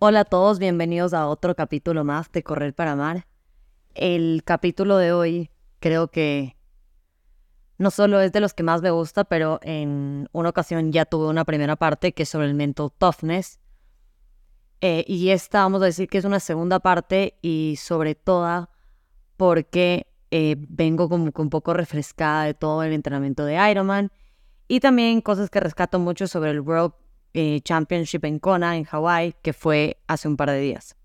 Hola a todos, bienvenidos a otro capítulo más de Correr para Amar. El capítulo de hoy creo que no solo es de los que más me gusta, pero en una ocasión ya tuve una primera parte que es sobre el mental toughness. Eh, y esta vamos a decir que es una segunda parte y sobre todo porque eh, vengo como un poco refrescada de todo el entrenamiento de Ironman y también cosas que rescato mucho sobre el World eh, Championship en Kona, en Hawaii, que fue hace un par de días.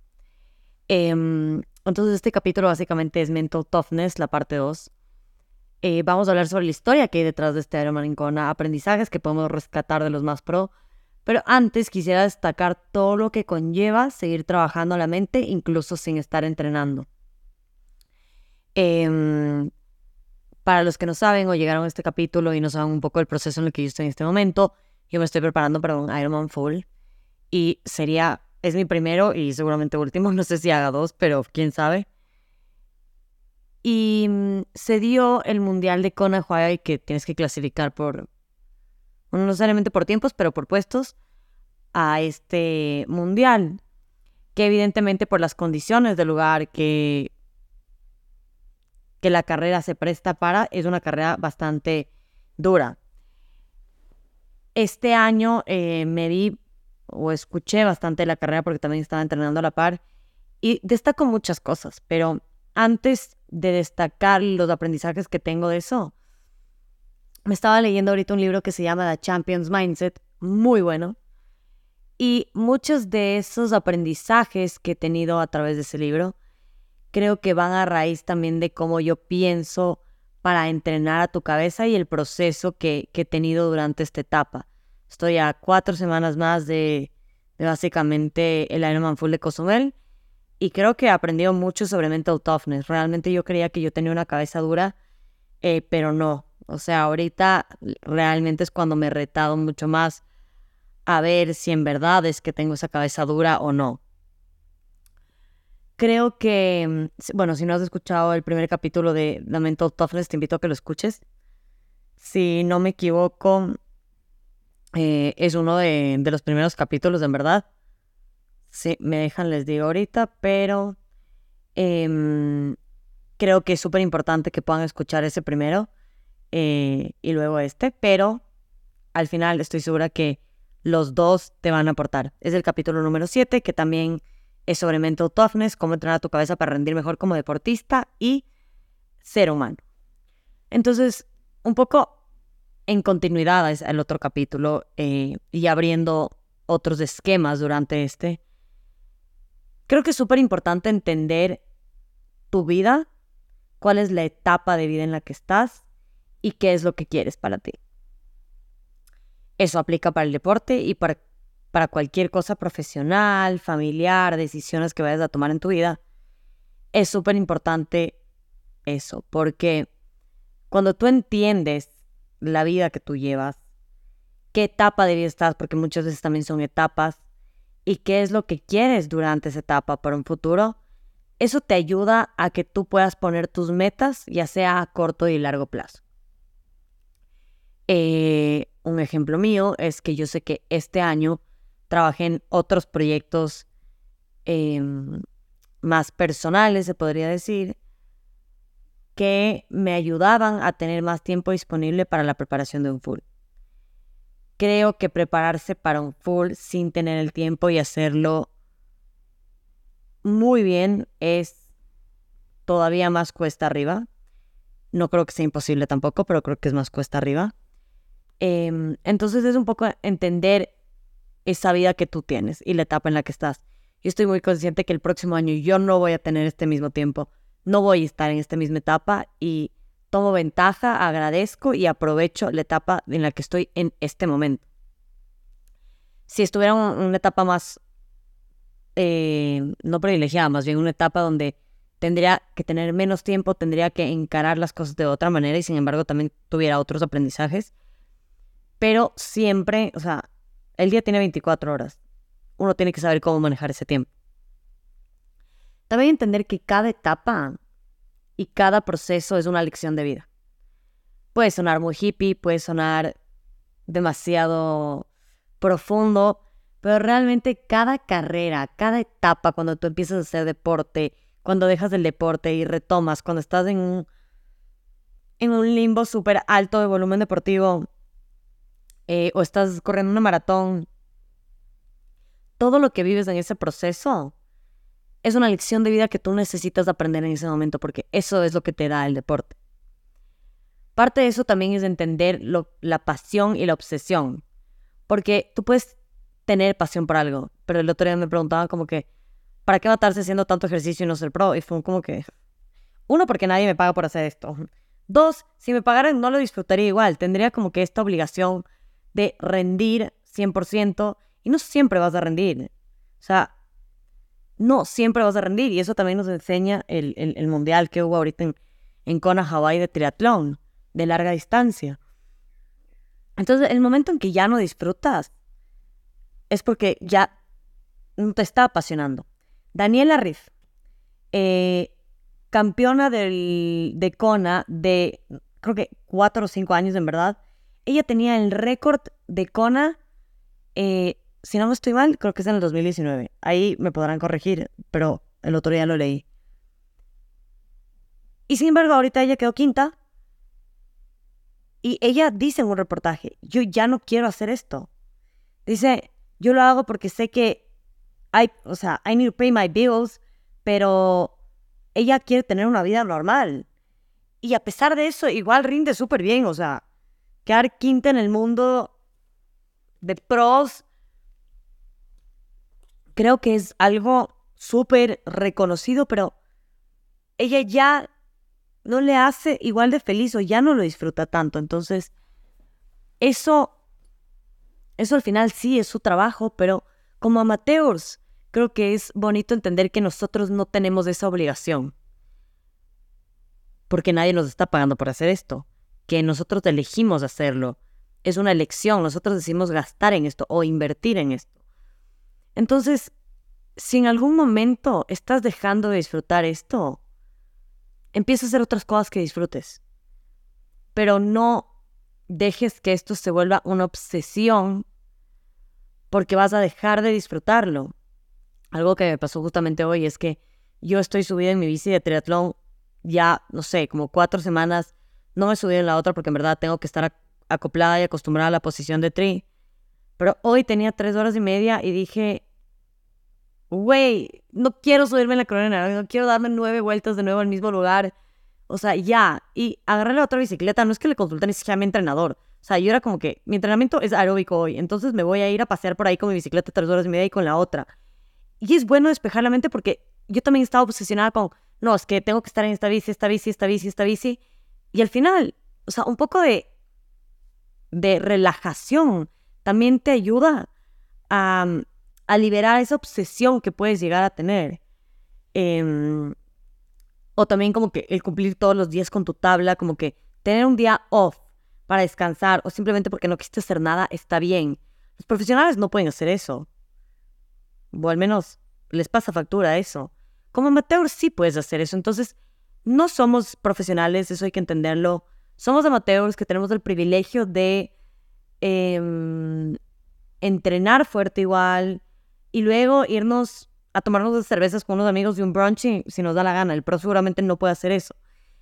Em, entonces este capítulo básicamente es Mental Toughness, la parte 2. Eh, vamos a hablar sobre la historia que hay detrás de este Ironman en Kona, aprendizajes que podemos rescatar de los más pro. Pero antes quisiera destacar todo lo que conlleva seguir trabajando la mente, incluso sin estar entrenando. Em, para los que no saben o llegaron a este capítulo y no saben un poco el proceso en el que yo estoy en este momento, yo me estoy preparando para un Ironman Full y sería, es mi primero y seguramente último, no sé si haga dos, pero quién sabe. Y mm, se dio el Mundial de Kona Hawaii que tienes que clasificar por, no necesariamente por tiempos, pero por puestos a este Mundial. Que evidentemente por las condiciones del lugar que, que la carrera se presta para, es una carrera bastante dura. Este año eh, me di o escuché bastante la carrera porque también estaba entrenando a la par y destaco muchas cosas, pero antes de destacar los aprendizajes que tengo de eso, me estaba leyendo ahorita un libro que se llama The Champions Mindset, muy bueno. Y muchos de esos aprendizajes que he tenido a través de ese libro, creo que van a raíz también de cómo yo pienso para entrenar a tu cabeza y el proceso que, he tenido durante esta etapa. Estoy a cuatro semanas más de, básicamente el Ironman Full de Cozumel y creo que he aprendido mucho sobre mental toughness. Realmente yo creía que yo tenía una cabeza dura, eh, pero no. O sea, ahorita realmente es cuando me he retado mucho más a ver si en verdad es que tengo esa cabeza dura o no. Creo que, mm, bueno, si no has escuchado el primer capítulo de Mental Toughness, te invito a que lo escuches. Si no me equivoco, eh, es uno de, los primeros capítulos, en verdad. Sí, me dejan, les digo ahorita, pero em, creo que es súper importante que puedan escuchar ese primero eh, y luego este, pero al final estoy segura que los dos te van a aportar. Es el capítulo número 7, que también es sobre mental toughness, cómo entrenar tu cabeza para rendir mejor como deportista y ser humano. Entonces, un poco en continuidad al otro capítulo eh, y abriendo otros esquemas durante este, creo que es súper importante entender tu vida, cuál es la etapa de vida en la que estás y qué es lo que quieres para ti. Eso aplica para el deporte y para, para cualquier cosa profesional, familiar, decisiones que vayas a tomar en tu vida. Es súper importante eso, porque cuando tú entiendes la vida que tú llevas, qué etapa de vida estás, porque muchas veces también son etapas, y qué es lo que quieres durante esa etapa para un futuro, eso te ayuda a que tú puedas poner tus metas, ya sea a corto y largo plazo. Eh, un ejemplo mío es que yo sé que este año trabajé en otros proyectos em, más personales, se podría decir, que me ayudaban a tener más tiempo disponible para la preparación de un full. Creo que prepararse para un full sin tener el tiempo y hacerlo muy bien es todavía más cuesta arriba. No creo que sea imposible tampoco, pero creo que es más cuesta arriba. Em, entonces es un poco entender esa vida que tú tienes y la etapa en la que estás. Yo estoy muy consciente que el próximo año yo no voy a tener este mismo tiempo no voy a estar en esta misma etapa y tomo ventaja, agradezco y aprovecho la etapa en la que estoy en este momento. Si estuviera en una etapa más, eh, no privilegiada, más bien una etapa donde tendría que tener menos tiempo, tendría que encarar las cosas de otra manera y sin embargo también tuviera otros aprendizajes. Pero siempre, o sea, el día tiene 24 horas. Uno tiene que saber cómo manejar ese tiempo. También entender que cada etapa y cada proceso es una lección de vida. Puede sonar muy hippie, puede sonar demasiado profundo, pero realmente cada carrera, cada etapa cuando tú empiezas a hacer deporte, cuando dejas el deporte y retomas, cuando estás en un, en un limbo súper alto de volumen deportivo eh, o estás corriendo una maratón, todo lo que vives en ese proceso es una lección de vida que tú necesitas aprender en ese momento porque eso es lo que te da el deporte. Parte de eso también es entender la pasión y la obsesión. Porque tú puedes tener pasión por algo, pero el otro día me preguntaban como que, ¿para qué matarse haciendo tanto ejercicio y no ser pro? Y fue como que, uno, porque nadie me paga por hacer esto. Dos, si me pagaran no lo disfrutaría igual. Tendría como que esta obligación de rendir 100% y no siempre vas a rendir. O sea, no siempre vas a rendir y eso también nos enseña el, el, mundial que hubo ahorita en, en Kona, Hawaii de triatlón de larga distancia. Entonces, el momento en que ya no disfrutas es porque ya no te está apasionando. Daniela Riff, eh, campeona del, de Kona de creo que cuatro o cinco años en verdad. Ella tenía el récord de Kona, eh, si no me estoy mal, creo que es en el 2019. Ahí me podrán corregir, pero el otro día lo leí. Y sin embargo, ahorita ella quedó quinta y ella dice en un reportaje, yo ya no quiero hacer esto. Dice, yo lo hago porque sé que hay, o sea, I need to pay my bills, pero ella quiere tener una vida normal. Y a pesar de eso, igual rinde súper bien, o sea, quedar quinta en el mundo de pros, creo que es algo súper reconocido, pero ella ya no le hace igual de feliz o ya no lo disfruta tanto. Entonces, eso, eso al final sí es su trabajo, pero como amateurs, creo que es bonito entender que nosotros no tenemos esa obligación. Porque nadie nos está pagando por hacer esto. Que nosotros elegimos hacerlo. Es una elección. Nosotros decidimos gastar en esto o invertir en esto. Entonces, si en algún momento estás dejando de disfrutar esto, empieza a hacer otras cosas que disfrutes. Pero no dejes que esto se vuelva una obsesión porque vas a dejar de disfrutarlo. Algo que me pasó justamente hoy es que yo estoy subida en mi bici de triatlón ya, no sé, como cuatro semanas. No me subí en la otra porque en verdad tengo que estar acoplada y acostumbrada a la posición de tri. Pero hoy tenía tres horas y media y dije, güey, no quiero subirme en la corona, no quiero darme nueve vueltas de nuevo al mismo lugar. O sea, ya. Y agarré la otra bicicleta, no es que le consulté ni siquiera a mi entrenador. O sea, yo era como que mi entrenamiento es aeróbico hoy, entonces me voy a ir a pasear por ahí con mi bicicleta tres horas y media y con la otra. Y es bueno despejar la mente porque yo también estaba obsesionada con, no, es que tengo que estar en esta bici, esta bici, esta bici, esta bici. Y al final, o sea, un poco de, de relajación también te ayuda a, a liberar esa obsesión que puedes llegar a tener. Em, o también como que el cumplir todos los días con tu tabla, como que tener un día off para descansar o simplemente porque no quisiste hacer nada está bien. Los profesionales no pueden hacer eso. O al menos les pasa factura eso. Como amateur sí puedes hacer eso. Entonces, no somos profesionales, eso hay que entenderlo. Somos amateurs que tenemos el privilegio de em, entrenar fuerte igual, y luego irnos a tomarnos de cervezas con unos amigos de un brunch si nos da la gana. El pro seguramente no puede hacer eso.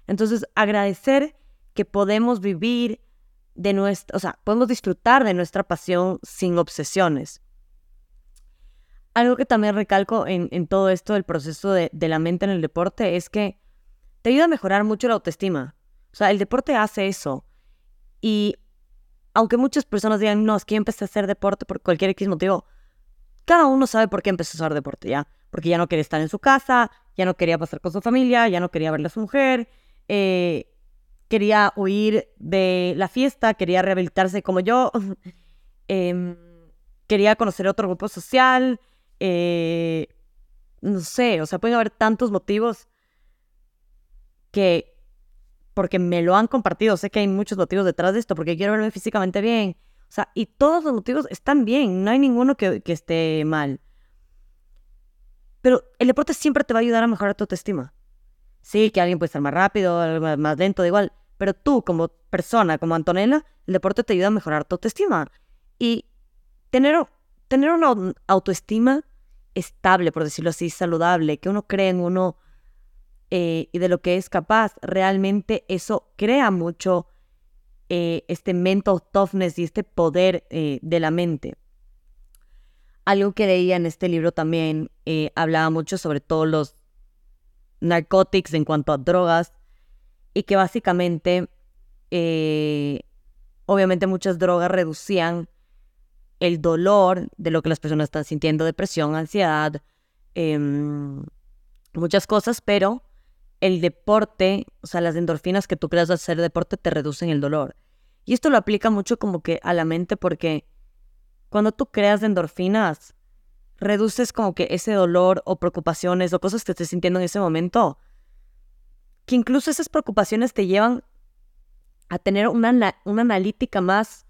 Entonces, agradecer que podemos vivir de nuestra, o sea, podemos disfrutar de nuestra pasión sin obsesiones. Algo que también recalco en, todo esto del proceso de, de, la mente en el deporte es que te ayuda a mejorar mucho la autoestima. O sea, el deporte hace eso. Y aunque muchas personas digan, no, es que empecé a hacer deporte por cualquier X motivo, cada uno sabe por qué empezó a hacer deporte ya. Porque ya no quería estar en su casa, ya no quería pasar con su familia, ya no quería verle a su mujer, eh, quería huir de la fiesta, quería rehabilitarse como yo, em, quería conocer otro grupo social, eh, no sé, o sea, pueden haber tantos motivos que, porque me lo han compartido, sé que hay muchos motivos detrás de esto, porque quiero verme físicamente bien, o sea, y todos los motivos están bien, no hay ninguno que, esté mal. Pero el deporte siempre te va a ayudar a mejorar tu autoestima. Sí, que alguien puede estar más rápido, más lento, da igual. Pero tú, como persona, como Antonella, el deporte te ayuda a mejorar tu autoestima. Y tener tener una autoestima estable, por decirlo así, saludable, que uno cree en uno eh, y de lo que es capaz, realmente eso crea mucho eh, este mental toughness y este poder eh, de la mente. Algo que leía en este libro también hablaba mucho sobre todos los narcóticos en cuanto a drogas y que básicamente, obviamente muchas drogas reducían el dolor de lo que las personas están sintiendo, depresión, ansiedad, em, muchas cosas, pero el deporte, o sea, las endorfinas que tú creas de hacer deporte te reducen el dolor. Y esto lo aplica mucho como que a la mente porque cuando tú creas endorfinas, reduces como que ese dolor o preocupaciones o cosas que estés sintiendo en ese momento, que incluso esas preocupaciones te llevan a tener una, una analítica más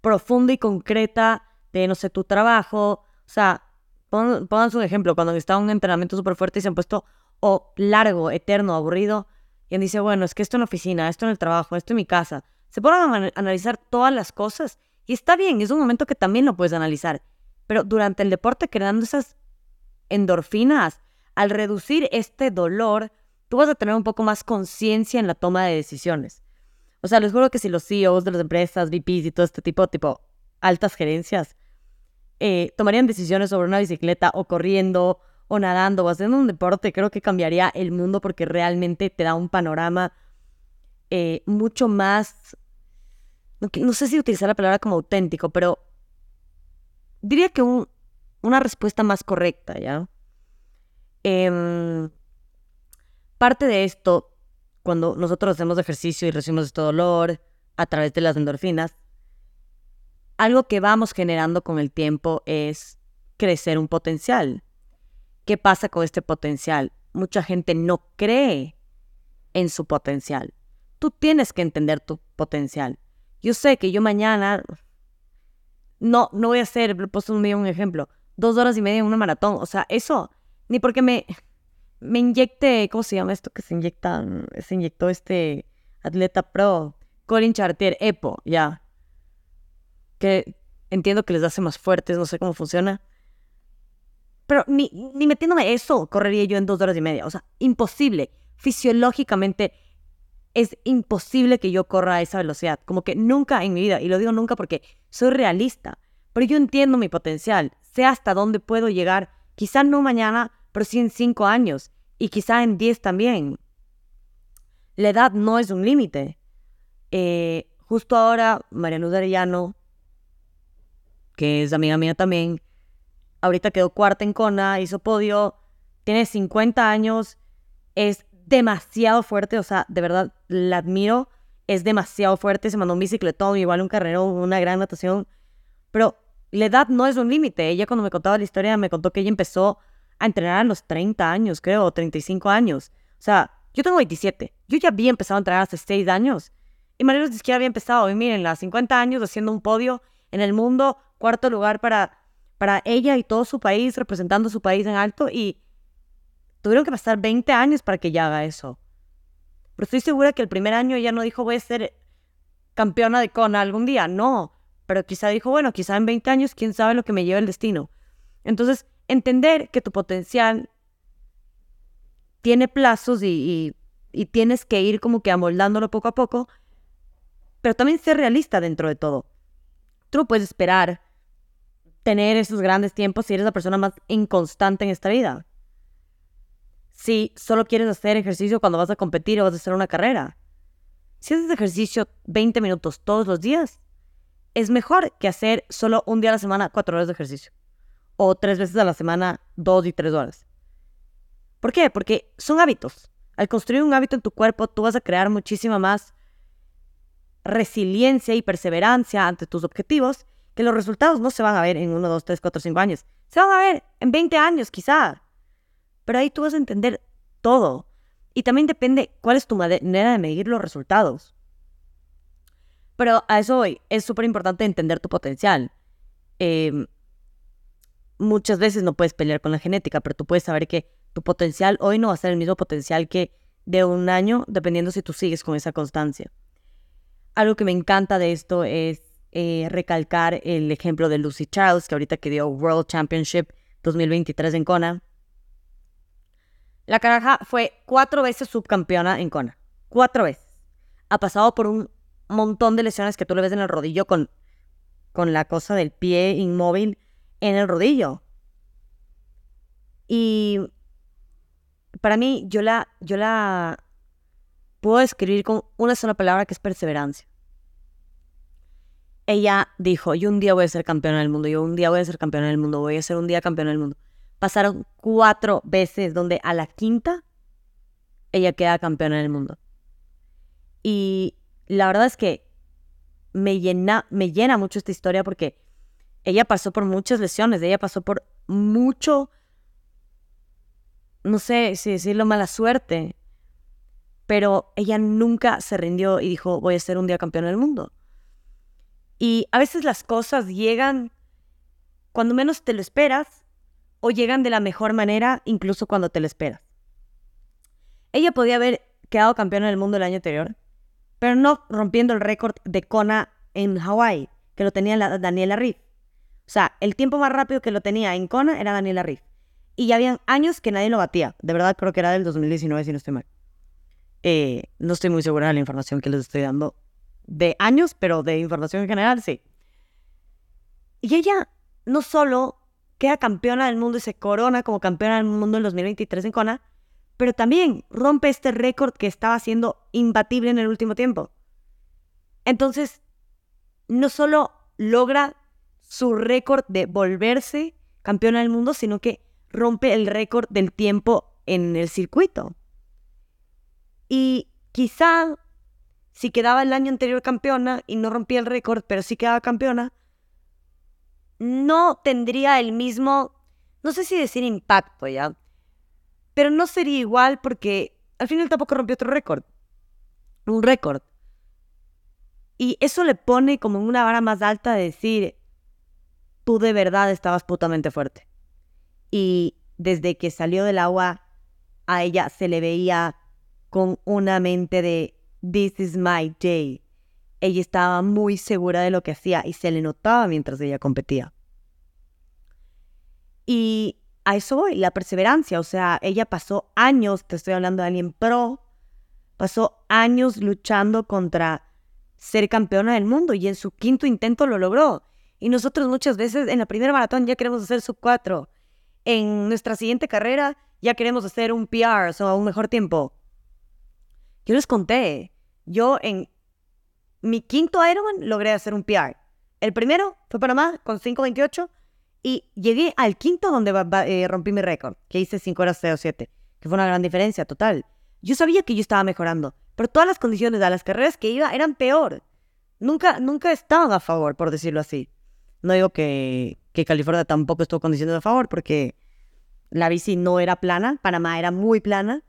profunda y concreta de, no sé, tu trabajo. O sea, pónganse un ejemplo, cuando está un entrenamiento súper fuerte y se han puesto o largo, eterno, aburrido, y dice, bueno, es que esto en la oficina, esto en el trabajo, esto en mi casa. Se ponen a analizar todas las cosas y está bien, es un momento que también lo puedes analizar. Pero durante el deporte, creando esas endorfinas, al reducir este dolor, tú vas a tener un poco más conciencia en la toma de decisiones. O sea, les juro que si los CEOs de las empresas, VPs y todo este tipo, tipo altas gerencias, eh, tomarían decisiones sobre una bicicleta o corriendo o nadando o haciendo un deporte, creo que cambiaría el mundo porque realmente te da un panorama eh, mucho más, no, sé si utilizar la palabra como auténtico, pero diría que una respuesta más correcta, ¿ya? Em, parte de esto cuando nosotros hacemos ejercicio y recibimos este dolor a través de las endorfinas, algo que vamos generando con el tiempo es crecer un potencial. ¿Qué pasa con este potencial? Mucha gente no cree en su potencial. Tú tienes que entender tu potencial. Yo sé que yo mañana no, no voy a hacer, puesto un, un ejemplo, dos horas y media en una maratón. O sea, eso, ni porque me, me inyecté, ¿cómo se llama esto que se inyecta? Se inyectó este atleta pro, Colin Chartier, EPO, ya. Que entiendo que les hace más fuertes, no sé cómo funciona. Pero ni, ni metiéndome eso, correría yo en dos horas y media. O sea, imposible. Fisiológicamente es imposible que yo corra a esa velocidad. Como que nunca en mi vida, y lo digo nunca porque soy realista, pero yo entiendo mi potencial, sé hasta dónde puedo llegar, quizás no mañana, pero sí en cinco años y quizá en 10 también. La edad no es un límite. Eh, justo ahora, Mariano Arellano, que es amiga mía también, ahorita quedó cuarta en Kona, hizo podio, tiene 50 años, es demasiado fuerte, o sea, de verdad la admiro, es demasiado fuerte, se mandó un bicicletón, igual un carrero, una gran natación, pero la edad no es un límite. Ella cuando me contaba la historia me contó que ella empezó a entrenar a los 30 años, creo, o 35 años. O sea, yo tengo 27. Yo ya había empezado a entrenar hace 6 años. Y ni siquiera había empezado. Y miren, a 50 años haciendo un podio en el mundo, cuarto lugar para, para ella y todo su país, representando su país en alto. Y tuvieron que pasar 20 años para que ella haga eso. Pero estoy segura que el primer año ella no dijo voy a ser campeona de Kona algún día. No. Pero quizá dijo, bueno, quizá en 20 años, quién sabe lo que me lleva el destino. Entonces, entender que tu potencial tiene plazos y, tienes que ir como que amoldándolo poco a poco, pero también ser realista dentro de todo. Tú no puedes esperar tener esos grandes tiempos si eres la persona más inconstante en esta vida. Si solo quieres hacer ejercicio cuando vas a competir o vas a hacer una carrera. Si haces ejercicio 20 minutos todos los días, es mejor que hacer solo un día a la semana cuatro horas de ejercicio o tres veces a la semana, dos y tres horas. ¿Por qué? Porque son hábitos. Al construir un hábito en tu cuerpo, tú vas a crear muchísima más resiliencia y perseverancia ante tus objetivos, que los resultados no se van a ver en uno, dos, tres, cuatro, cinco años. Se van a ver en 20 años, quizá. Pero ahí tú vas a entender todo. Y también depende cuál es tu manera de medir los resultados. Pero a eso hoy es súper importante entender tu potencial. Eh, muchas veces no puedes pelear con la genética, pero tú puedes saber que tu potencial hoy no va a ser el mismo potencial que de un año, dependiendo si tú sigues con esa constancia. Algo que me encanta de esto es eh, recalcar el ejemplo de Lucy Charles, que ahorita que dio World Championship 2023 en Kona. La caraja fue cuatro veces subcampeona en Kona. Cuatro veces. Ha pasado por un montón de lesiones que tú le ves en el rodillo con, con la cosa del pie inmóvil en el rodillo. Y para mí, yo la, yo la puedo describir con una sola palabra que es perseverancia. Ella dijo, yo un día voy a ser campeona del mundo, yo un día voy a ser campeona del mundo, voy a ser un día campeona del mundo. Pasaron cuatro veces donde a la quinta ella queda campeona del mundo. Y la verdad es que me llena, me llena mucho esta historia porque ella pasó por muchas lesiones, ella pasó por mucho, no sé si decirlo, mala suerte, pero ella nunca se rindió y dijo, voy a ser un día campeona del mundo. Y a veces las cosas llegan cuando menos te lo esperas o llegan de la mejor manera incluso cuando te lo esperas. Ella podía haber quedado campeona del mundo el año anterior, pero no rompiendo el récord de Kona en Hawái, que lo tenía la Daniela Riff. O sea, el tiempo más rápido que lo tenía en Kona era Daniela Riff. Y ya habían años que nadie lo batía. De verdad creo que era del 2019, si no estoy mal. Eh, no estoy muy segura de la información que les estoy dando de años, pero de información en general, sí. Y ella no solo queda campeona del mundo y se corona como campeona del mundo en 2023 en Kona, pero también rompe este récord que estaba siendo imbatible en el último tiempo. Entonces, no solo logra su récord de volverse campeona del mundo, sino que rompe el récord del tiempo en el circuito. Y quizá si quedaba el año anterior campeona y no rompía el récord, pero sí quedaba campeona, no tendría el mismo, no sé si decir impacto ya, pero no sería igual porque al final tampoco rompió otro récord, un récord. Y eso le pone como una vara más alta de decir, tú de verdad estabas putamente fuerte. Y desde que salió del agua, a ella se le veía con una mente de This is my day. Ella estaba muy segura de lo que hacía y se le notaba mientras ella competía. Y a eso voy, la perseverancia. O sea, ella pasó años, te estoy hablando de alguien pro, pasó años luchando contra ser campeona del mundo y en su quinto intento lo logró. Y nosotros muchas veces en la primera maratón ya queremos hacer sub 4. En nuestra siguiente carrera ya queremos hacer un PR, o sea, un mejor tiempo. Yo les conté, yo en mi quinto Ironman logré hacer un PR. El primero fue Panamá con 5.28 y llegué al quinto donde eh, rompí mi récord, que hice 5 horas 07, que fue una gran diferencia total. Yo sabía que yo estaba mejorando, pero todas las condiciones de las carreras que iba eran peor. Nunca, nunca estaban a favor, por decirlo así. No digo que, que California tampoco estuvo condiciones a favor, porque la bici no era plana, Panamá era muy plana,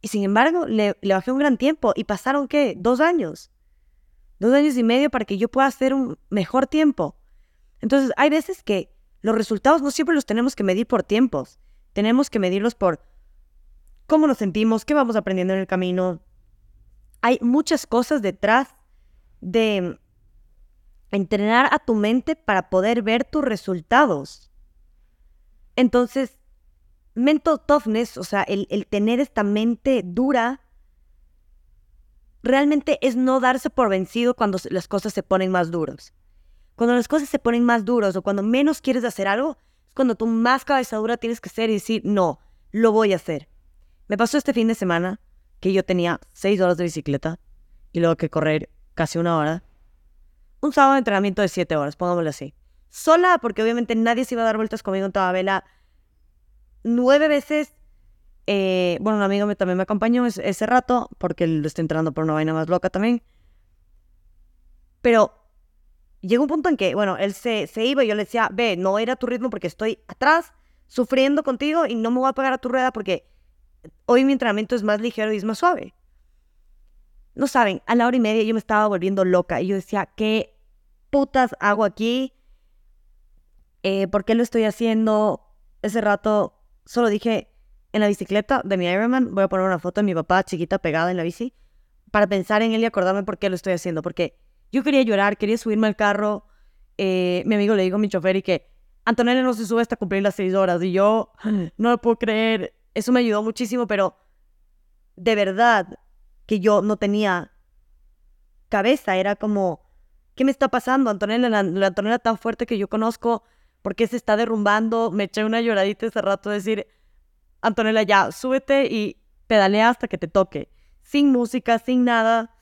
y sin embargo, le, bajé un gran tiempo y pasaron, ¿qué? Dos años. Dos años y medio para que yo pueda hacer un mejor tiempo. Entonces, hay veces que los resultados no siempre los tenemos que medir por tiempos. Tenemos que medirlos por cómo nos sentimos, qué vamos aprendiendo en el camino. Hay muchas cosas detrás de entrenar a tu mente para poder ver tus resultados. Entonces, mental toughness, o sea, el, tener esta mente dura, realmente es no darse por vencido cuando las cosas se ponen más duras. Cuando las cosas se ponen más duras o cuando menos quieres hacer algo, es cuando tú más cabeza dura tienes que ser y decir, no, lo voy a hacer. Me pasó este fin de semana que yo tenía seis horas de bicicleta y luego que correr casi una hora. Un sábado de entrenamiento de siete horas, pongámoslo así. Sola, porque obviamente nadie se iba a dar vueltas conmigo en toda vela nueve veces. Eh, bueno, un amigo también me acompañó ese, rato, porque lo estoy entrando por una vaina más loca también. Pero llegó un punto en que, bueno, él se, se iba y yo le decía, ve, no era tu ritmo porque estoy atrás, sufriendo contigo y no me voy a pegar a tu rueda porque hoy mi entrenamiento es más ligero y es más suave. No saben, a la hora y media yo me estaba volviendo loca y yo decía, ¿qué putas hago aquí? Eh, ¿Por qué lo estoy haciendo? Ese rato solo dije, en la bicicleta de mi Ironman voy a poner una foto de mi papá chiquita pegada en la bici para pensar en él y acordarme por qué lo estoy haciendo. Porque Yo quería llorar, quería subirme al carro. Eh, mi amigo le dijo a mi chofer y que Antonella no se sube hasta cumplir las seis horas. Y yo no lo puedo creer. Eso me ayudó muchísimo, pero de verdad que yo no tenía cabeza. Era como, ¿qué me está pasando? Antonella, la, la Antonella tan fuerte que yo conozco, ¿por qué se está derrumbando? Me eché una lloradita ese rato de decir, Antonella, ya, súbete y pedalea hasta que te toque. Sin música, sin nada.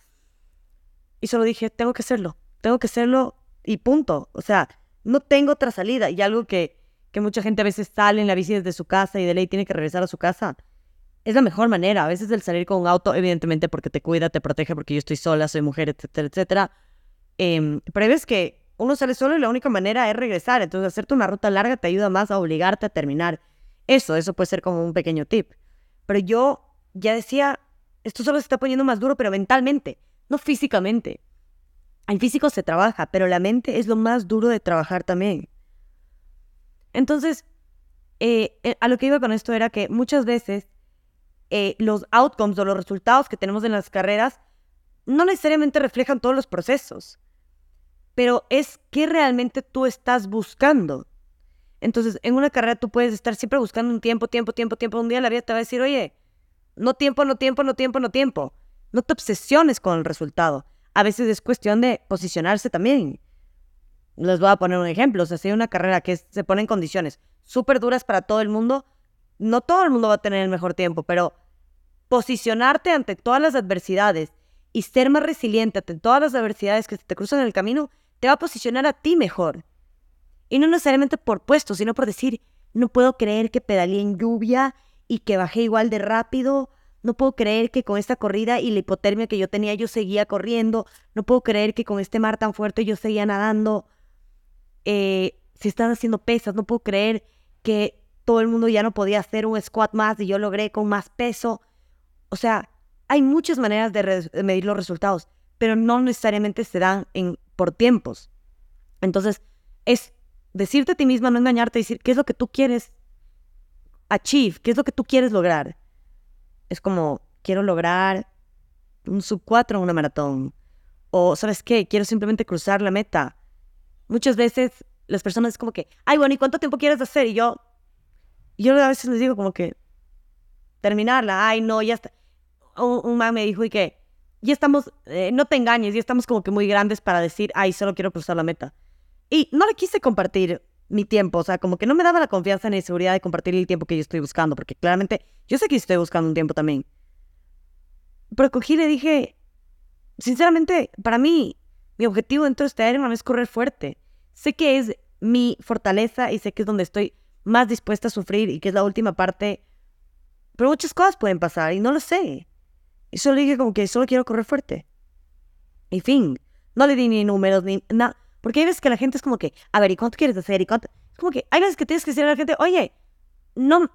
Y solo dije, tengo que hacerlo, tengo que hacerlo y punto. O sea, no tengo otra salida. Y algo que, que mucha gente a veces sale en la bici desde su casa y de ley tiene que regresar a su casa. Es la mejor manera. A veces el salir con un auto, evidentemente porque te cuida, te protege, porque yo estoy sola, soy mujer, etcétera, etcétera. Eh, pero hay que uno sale solo y la única manera es regresar. Entonces, hacerte una ruta larga te ayuda más a obligarte a terminar. Eso, eso puede ser como un pequeño tip. Pero yo ya decía, esto solo se está poniendo más duro, pero mentalmente, no físicamente. El físico se trabaja, pero la mente es lo más duro de trabajar también. Entonces, eh, eh, a lo que iba con esto era que muchas veces eh, los outcomes o los resultados que tenemos en las carreras no necesariamente reflejan todos los procesos, pero es qué realmente tú estás buscando. Entonces, en una carrera tú puedes estar siempre buscando un tiempo, tiempo, tiempo, tiempo. Un día la vida te va a decir, oye, no tiempo, no tiempo, no tiempo, no tiempo. No te obsesiones con el resultado. A veces es cuestión de posicionarse también. Les voy a poner un ejemplo. O sea, si hay una carrera que se pone en condiciones súper duras para todo el mundo, no todo el mundo va a tener el mejor tiempo, pero posicionarte ante todas las adversidades y ser más resiliente ante todas las adversidades que se te cruzan en el camino, te va a posicionar a ti mejor. Y no necesariamente por puesto, sino por decir, no puedo creer que pedaleé en lluvia y que bajé igual de rápido. No puedo creer que con esta corrida y la hipotermia que yo tenía yo seguía corriendo. No puedo creer que con este mar tan fuerte yo seguía nadando. Eh, si están haciendo pesas, no puedo creer que todo el mundo ya no podía hacer un squat más y yo logré con más peso. O sea, hay muchas maneras de, medir los resultados, pero no necesariamente se dan en, por tiempos. Entonces, es decirte a ti misma, no engañarte, decir qué es lo que tú quieres achieve, qué es lo que tú quieres lograr. Es como, quiero lograr un sub 4 en una maratón. O, ¿sabes qué? Quiero simplemente cruzar la meta. Muchas veces las personas es como que, ay, bueno, ¿y cuánto tiempo quieres hacer? Y yo, yo a veces les digo como que, terminarla. Ay, no, ya está. Un, un man me dijo y que, ya estamos, eh, no te engañes, ya estamos como que muy grandes para decir, ay, solo quiero cruzar la meta. Y no le quise compartir mi tiempo, o sea, como que no me daba la confianza ni seguridad de compartir el tiempo que yo estoy buscando, porque claramente yo sé que estoy buscando un tiempo también. Pero cogí y le dije, sinceramente, para mí, mi objetivo dentro de este Ironman es correr fuerte. Sé que es mi fortaleza y sé que es donde estoy más dispuesta a sufrir y que es la última parte, pero muchas cosas pueden pasar y no lo sé. Y solo dije como que solo quiero correr fuerte. Y fin, no le di ni números ni nada porque hay veces que la gente es como que, a ver, ¿y cuánto quieres hacer? ¿Y cuánto? Es como que hay veces que tienes que decirle a la gente, oye, no,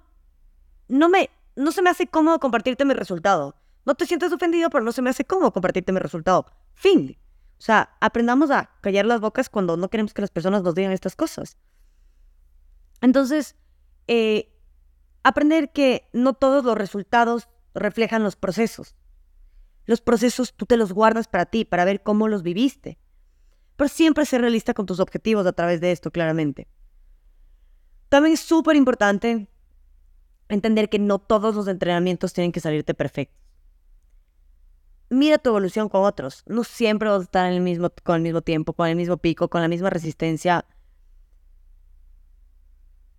no me, no se me hace cómodo compartirte mi resultado. No te sientes ofendido, pero no se me hace cómodo compartirte mi resultado. Fin. O sea, aprendamos a callar las bocas cuando no queremos que las personas nos digan estas cosas. Entonces, eh, aprender que no todos los resultados reflejan los procesos. Los procesos tú te los guardas para ti, para ver cómo los viviste pero siempre ser realista con tus objetivos a través de esto, claramente. También es súper importante entender que no todos los entrenamientos tienen que salirte perfectos. Mira tu evolución con otros. No siempre vas a estar el mismo, con el mismo tiempo, con el mismo pico, con la misma resistencia.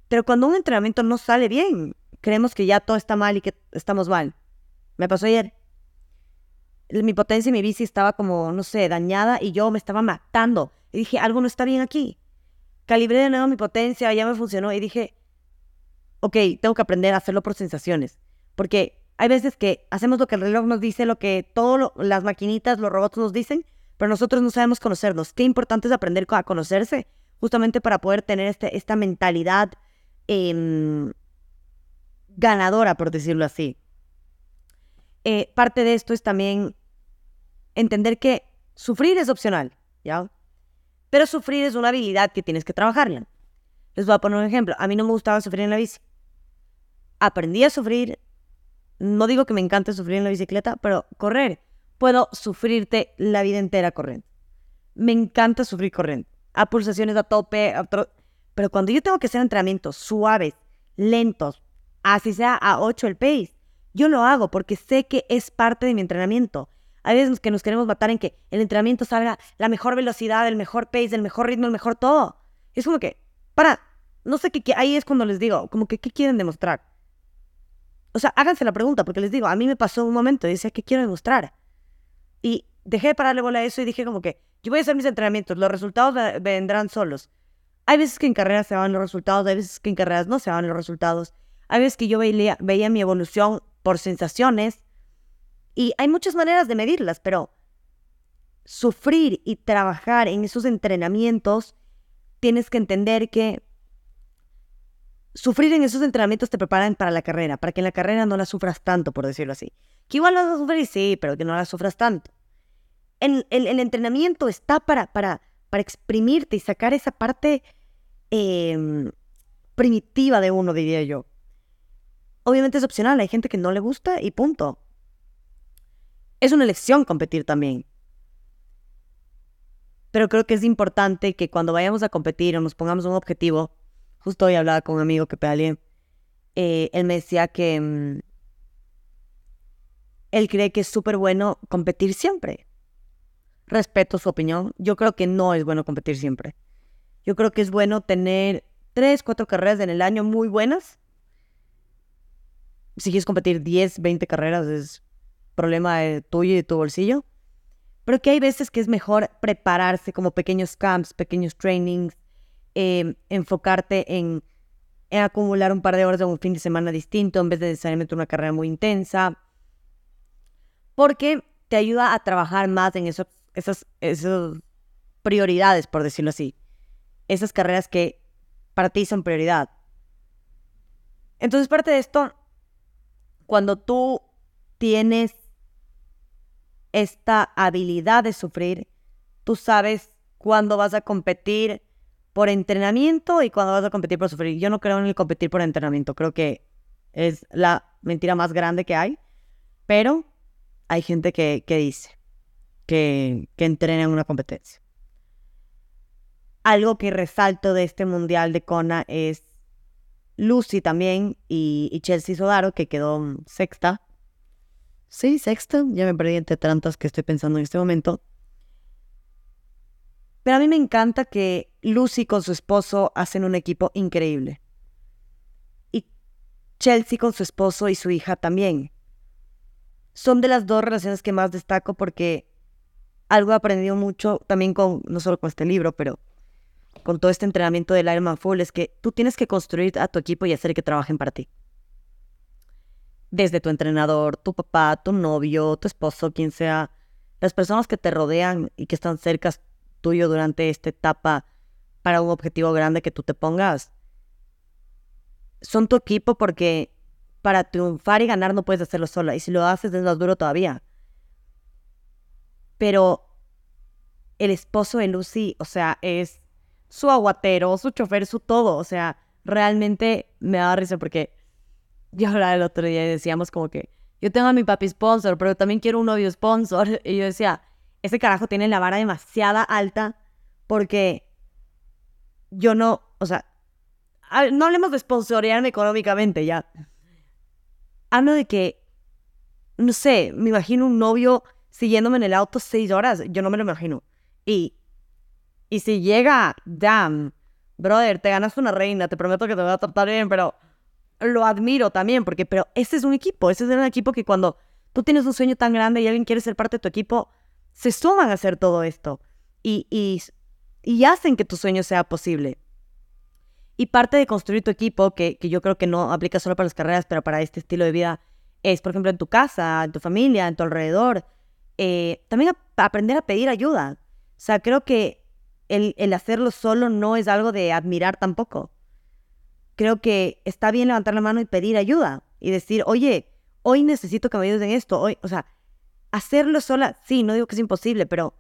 Pero cuando un entrenamiento no sale bien, creemos que ya todo está mal y que estamos mal. Me pasó ayer mi potencia y mi bici estaba como, no sé, dañada y yo me estaba matando. Y dije, algo no está bien aquí. Calibré de nuevo mi potencia, ya me funcionó y dije, ok, tengo que aprender a hacerlo por sensaciones. Porque hay veces que hacemos lo que el reloj nos dice, lo que todas las maquinitas, los robots nos dicen, pero nosotros no sabemos conocernos. Qué importante es aprender a conocerse, justamente para poder tener este, esta mentalidad em, ganadora, por decirlo así. Eh, parte de esto es también entender que sufrir es opcional, ¿ya? Pero sufrir es una habilidad que tienes que trabajarla. Les voy a poner un ejemplo. A mí no me gustaba sufrir en la bici. Aprendí a sufrir. No digo que me encante sufrir en la bicicleta, pero correr. Puedo sufrirte la vida entera corriendo. me encanta sufrir corriendo. A pulsaciones a tope, pero cuando yo tengo que hacer entrenamientos suaves, lentos, así sea a 8 el pace, yo lo hago porque sé que es parte de mi entrenamiento. Hay veces que nos queremos matar en que el entrenamiento salga la mejor velocidad, el mejor pace, el mejor ritmo, el mejor todo. Es como que, para, no sé qué, ahí es cuando les digo, como que, ¿qué quieren demostrar? O sea, háganse la pregunta, porque les digo, a mí me pasó un momento y decía, ¿qué quiero demostrar? Y dejé de pararle bola a eso y dije como que, yo voy a hacer mis entrenamientos, los resultados vendrán solos. Hay veces que en carreras se van los resultados, hay veces que en carreras no se van los resultados. Hay veces que yo veía, veía mi evolución por sensaciones y hay muchas maneras de medirlas, pero sufrir y trabajar en esos entrenamientos, tienes que entender que sufrir en esos entrenamientos te preparan para la carrera, para que en la carrera no la sufras tanto, por decirlo así. Que igual vas a sufrir, sí, pero que no la sufras tanto. El, el, entrenamiento está para, para, para exprimirte y sacar esa parte em, primitiva de uno, diría yo. Obviamente es opcional, hay gente que no le gusta y punto. Es una elección competir también. Pero creo que es importante que cuando vayamos a competir o nos pongamos un objetivo, justo hoy hablaba con un amigo que pedaleé, eh, él me decía que mm, él cree que es súper bueno competir siempre. Respeto su opinión. Yo creo que no es bueno competir siempre. Yo creo que es bueno tener tres, cuatro carreras en el año muy buenas. Si quieres competir 10, 20 carreras es problema de tuyo y de tu bolsillo. Pero que hay veces que es mejor prepararse como pequeños camps, pequeños trainings, Em, enfocarte en, acumular un par de horas de un fin de semana distinto en vez de necesariamente una carrera muy intensa, porque te ayuda a trabajar más en esos, esas, esas prioridades, por decirlo así, esas carreras que para ti son prioridad. Entonces, parte de esto, cuando tú tienes esta habilidad de sufrir, tú sabes cuándo vas a competir por entrenamiento y cuando vas a competir por sufrir. Yo no creo en el competir por entrenamiento, creo que es la mentira más grande que hay, pero hay gente que, dice que, que entrena en una competencia. Algo que resalto de este mundial de Kona es Lucy también y, Chelsea Sodaro, que quedó sexta. Sí, sexta, ya me perdí entre tantas que estoy pensando en este momento. Pero a mí me encanta que Lucy con su esposo hacen un equipo increíble. Y Chelsea con su esposo y su hija también. Son de las dos relaciones que más destaco porque algo he aprendido mucho también con, no solo con este libro, pero con todo este entrenamiento del Ironman Full, es que tú tienes que construir a tu equipo y hacer que trabajen para ti. Desde tu entrenador, tu papá, tu novio, tu esposo, quien sea, las personas que te rodean y que están cerca tuyo durante esta etapa para un objetivo grande que tú te pongas. Son tu equipo porque para triunfar y ganar no puedes hacerlo sola. Y si lo haces es más duro todavía. Pero el esposo de Lucy, o sea, es su aguatero, su chofer, su todo. O sea, realmente me da risa porque yo hablaba el otro día y decíamos como que yo tengo a mi papi sponsor, pero también quiero un novio sponsor. Y yo decía, ese carajo tiene la vara demasiada alta porque yo no, o sea, no hablemos de sponsorearme económicamente ya. Hablo de que, no sé, me imagino un novio siguiéndome en el auto seis horas, yo no me lo imagino. Y, y si llega, damn, brother, te ganas una reina, te prometo que te voy a tratar bien, pero lo admiro también, porque, pero ese es un equipo, ese es un equipo que cuando tú tienes un sueño tan grande y alguien quiere ser parte de tu equipo, se suman a hacer todo esto y, y, hacen que tu sueño sea posible. Y parte de construir tu equipo, que, yo creo que no aplica solo para las carreras, pero para este estilo de vida, es, por ejemplo, en tu casa, en tu familia, en tu alrededor. Eh, también aprender a pedir ayuda. O sea, creo que el, el, hacerlo solo no es algo de admirar tampoco. Creo que está bien levantar la mano y pedir ayuda y decir, oye, hoy necesito que me ayudes en esto. Hoy, o sea, Hacerlo sola, sí, no digo que es imposible, pero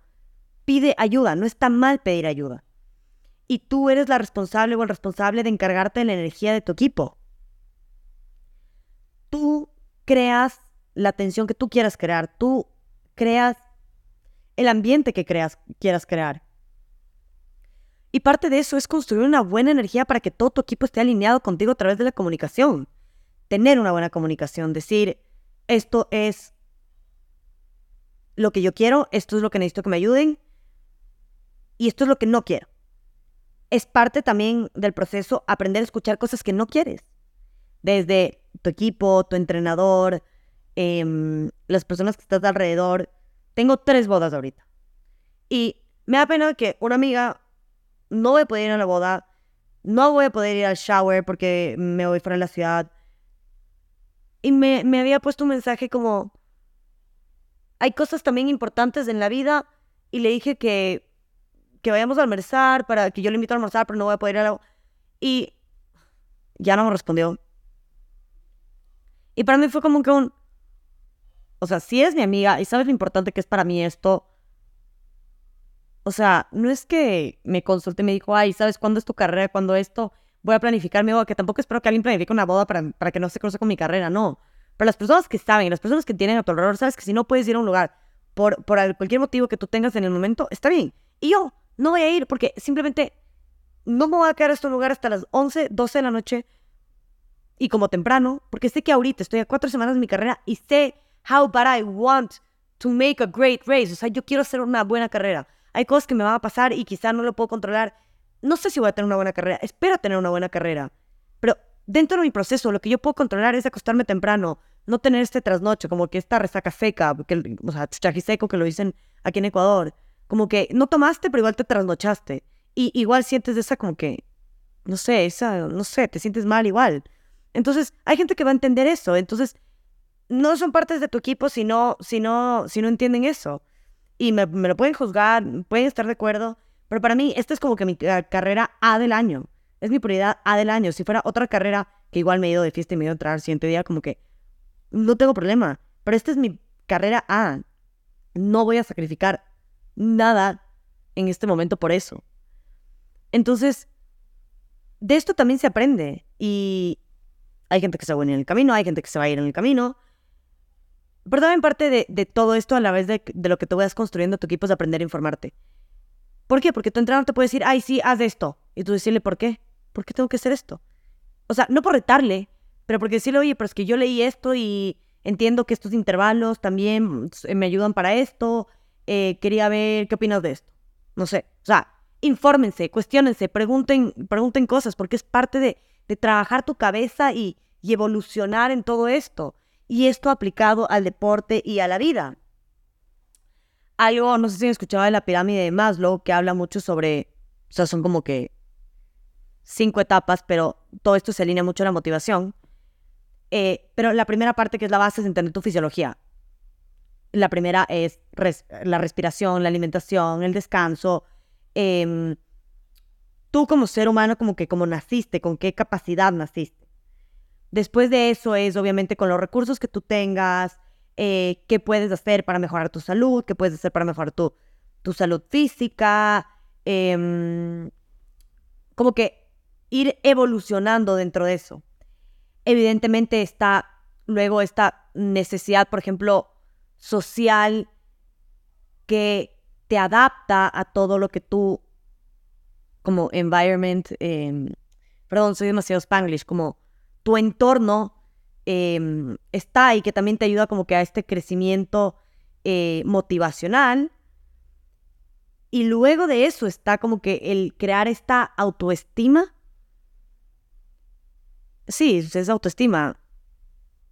pide ayuda, no está mal pedir ayuda. Y tú eres la responsable o el responsable de encargarte de la energía de tu equipo. Tú creas la atención que tú quieras crear, tú creas el ambiente que creas, quieras crear. Y parte de eso es construir una buena energía para que todo tu equipo esté alineado contigo a través de la comunicación. Tener una buena comunicación, decir, esto es lo que yo quiero, esto es lo que necesito que me ayuden y esto es lo que no quiero. Es parte también del proceso aprender a escuchar cosas que no quieres. Desde tu equipo, tu entrenador, em, las personas que estás alrededor. Tengo tres bodas ahorita. Y me da pena que una amiga no voy a poder ir a la boda, no voy a poder ir al shower porque me voy fuera de la ciudad. Y me, me había puesto un mensaje como, hay cosas también importantes en la vida y le dije que, que vayamos a almorzar, para que yo le invito a almorzar, pero no voy a poder ir a la... Y ya no me respondió. Y para mí fue como que un... O sea, si es mi amiga y sabes lo importante que es para mí esto, o sea, no es que me consulte y me dijo, ay, ¿sabes cuándo es tu carrera? ¿Cuándo esto? Voy a planificar mi boda, que tampoco espero que alguien planifique una boda para, para que no se cruce con mi carrera, no. Pero las personas que saben, las personas que tienen a tu sabes que si no puedes ir a un lugar por, por cualquier motivo que tú tengas en el momento, está bien. Y yo no voy a ir porque simplemente no me voy a quedar en este lugar hasta las 11, 12 de la noche y como temprano, porque sé que ahorita estoy a cuatro semanas de mi carrera y sé how bad I want to make a great race. O sea, yo quiero hacer una buena carrera. Hay cosas que me van a pasar y quizás no lo puedo controlar. No sé si voy a tener una buena carrera. Espero tener una buena carrera. Pero dentro de mi proceso, lo que yo puedo controlar es acostarme temprano, no tener este trasnoche, como que esta resaca seca, que, o sea, seco que lo dicen aquí en Ecuador. Como que no tomaste, pero igual te trasnochaste. Y igual sientes esa como que, no sé, esa, no sé, te sientes mal igual. Entonces, hay gente que va a entender eso. Entonces, no son partes de tu equipo si no, si no, si no entienden eso. Y me, me lo pueden juzgar, pueden estar de acuerdo, pero para mí, esta es como que mi carrera A del año es mi prioridad A del año. Si fuera otra carrera que igual me he ido de fiesta y me he ido a entrar al siguiente día, como que no tengo problema. Pero esta es mi carrera A. No voy a sacrificar nada en este momento por eso. Entonces, de esto también se aprende. Y hay gente que se va a ir en el camino, hay gente que se va a ir en el camino. Pero también parte de, todo esto a la vez de, de, lo que tú vayas construyendo tu equipo es aprender a informarte. ¿Por qué? Porque tu entrenador te puede decir, ay, sí, haz esto. Y tú decirle, ¿por qué? ¿por qué tengo que hacer esto? O sea, no por retarle, pero porque decirle, oye, pero es que yo leí esto y entiendo que estos intervalos también me ayudan para esto, eh, quería ver qué opinas de esto. No sé, o sea, infórmense, cuestionense, pregunten, pregunten cosas, porque es parte de, trabajar tu cabeza y, y evolucionar en todo esto. Y esto aplicado al deporte y a la vida. Algo, no sé si han escuchado de la pirámide de Maslow, que habla mucho sobre, o sea, son como que cinco etapas, pero todo esto se alinea mucho a la motivación. Eh, pero la primera parte que es la base es entender tu fisiología. La primera es la respiración, la alimentación, el descanso. Em, tú como ser humano, como que como naciste, con qué capacidad naciste. Después de eso es obviamente con los recursos que tú tengas, eh, qué puedes hacer para mejorar tu salud, qué puedes hacer para mejorar tu, tu salud física. Em, como que ir evolucionando dentro de eso. Evidentemente está luego esta necesidad, por ejemplo, social que te adapta a todo lo que tú, como environment, em, perdón, soy demasiado spanglish, como tu entorno em, está y que también te ayuda como que a este crecimiento eh, motivacional. Y luego de eso está como que el crear esta autoestima sí, es autoestima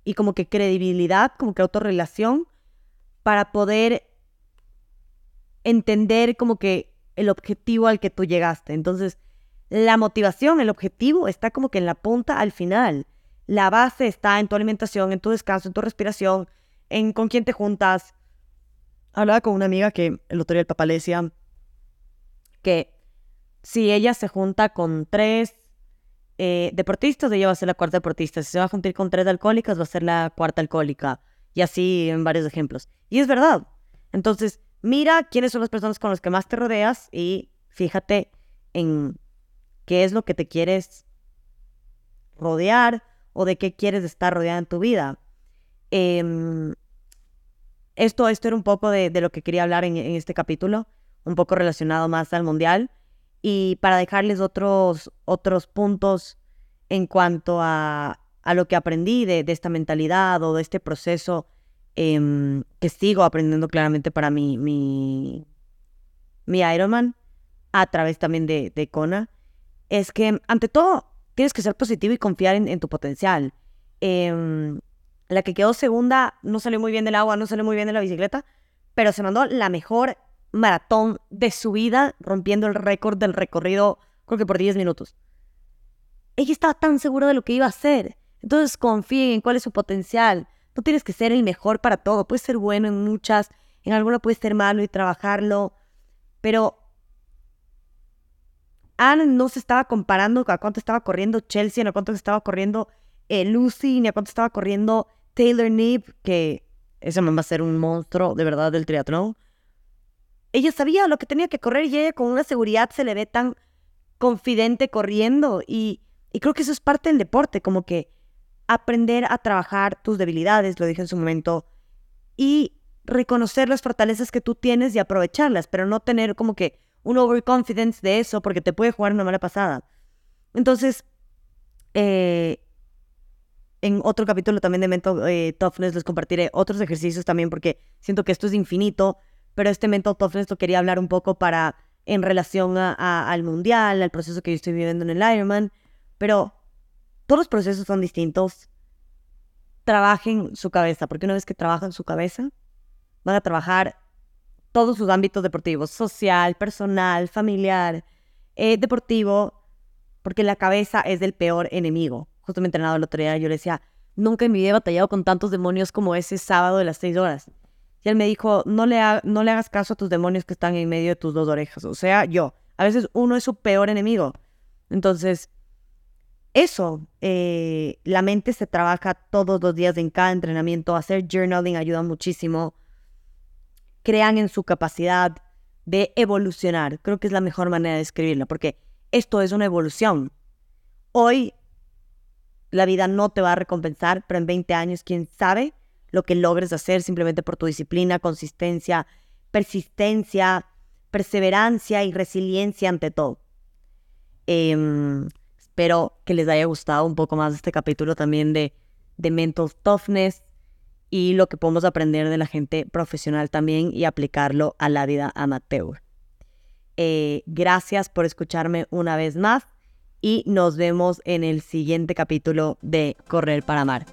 y como que credibilidad, como que autorrelación para poder entender como que el objetivo al que tú llegaste. Entonces, la motivación, el objetivo está como que en la punta al final. La base está en tu alimentación, en tu descanso, en tu respiración, en con quién te juntas. Hablaba con una amiga que el otro día el papá le decía que si ella se junta con tres eh, deportistas, ella va a ser la cuarta deportista. Si se va a juntar con tres alcohólicas, va a ser la cuarta alcohólica. Y así en varios ejemplos. Y es verdad. Entonces, mira quiénes son las personas con las que más te rodeas y fíjate en qué es lo que te quieres rodear o de qué quieres estar rodeada en tu vida. Em, esto, esto era un poco de, lo que quería hablar en, este capítulo, un poco relacionado más al mundial. Y para dejarles otros, otros puntos en cuanto a, lo que aprendí de, esta mentalidad o de este proceso em, que sigo aprendiendo claramente para mi, mi, mi Ironman, a través también de, de Kona, es que ante todo tienes que ser positivo y confiar en, tu potencial. Em, la que quedó segunda no salió muy bien del agua, no salió muy bien de la bicicleta, pero se mandó la mejor maratón de su vida, rompiendo el récord del recorrido, creo que por 10 minutos. Ella estaba tan segura de lo que iba a hacer. Entonces confíen en cuál es su potencial. No tienes que ser el mejor para todo. Puedes ser bueno en muchas, en alguna puedes ser malo y trabajarlo. Pero Anne no se estaba comparando a cuánto estaba corriendo Chelsea, ni a cuánto estaba corriendo eh, Lucy, ni a cuánto estaba corriendo Taylor Nip, que esa va a ser un monstruo de verdad del triatlón. Ella sabía lo que tenía que correr y ella con una seguridad se le ve tan confidente corriendo y, y creo que eso es parte del deporte, como que aprender a trabajar tus debilidades, lo dije en su momento, y reconocer las fortalezas que tú tienes y aprovecharlas, pero no tener como que un overconfidence de eso porque te puede jugar una mala pasada. Entonces, eh, en otro capítulo también de Mental eh, Toughness les compartiré otros ejercicios también porque siento que esto es infinito, pero este Mental Toughness lo quería hablar un poco para en relación al mundial, al proceso que yo estoy viviendo en el Ironman, pero todos los procesos son distintos. Trabajen su cabeza, porque una vez que trabajan su cabeza, van a trabajar todos sus ámbitos deportivos, social, personal, familiar, eh, deportivo, porque la cabeza es el peor enemigo. Justo me entrenado el otro día, yo le decía, nunca en mi vida he batallado con tantos demonios como ese sábado de las seis horas. Y él me dijo, no le, no le hagas caso a tus demonios que están en medio de tus dos orejas. O sea, yo. A veces uno es su peor enemigo. Entonces, eso, eh, la mente se trabaja todos los días en cada entrenamiento. Hacer journaling ayuda muchísimo crean en su capacidad de evolucionar. Creo que es la mejor manera de escribirlo, porque esto es una evolución. Hoy la vida no te va a recompensar, pero en 20 años, quién sabe lo que logres hacer simplemente por tu disciplina, consistencia, persistencia, perseverancia y resiliencia ante todo. Em, espero que les haya gustado un poco más este capítulo también de, de mental toughness y lo que podemos aprender de la gente profesional también y aplicarlo a la vida amateur. Eh, gracias por escucharme una vez más y nos vemos en el siguiente capítulo de Correr para Amar.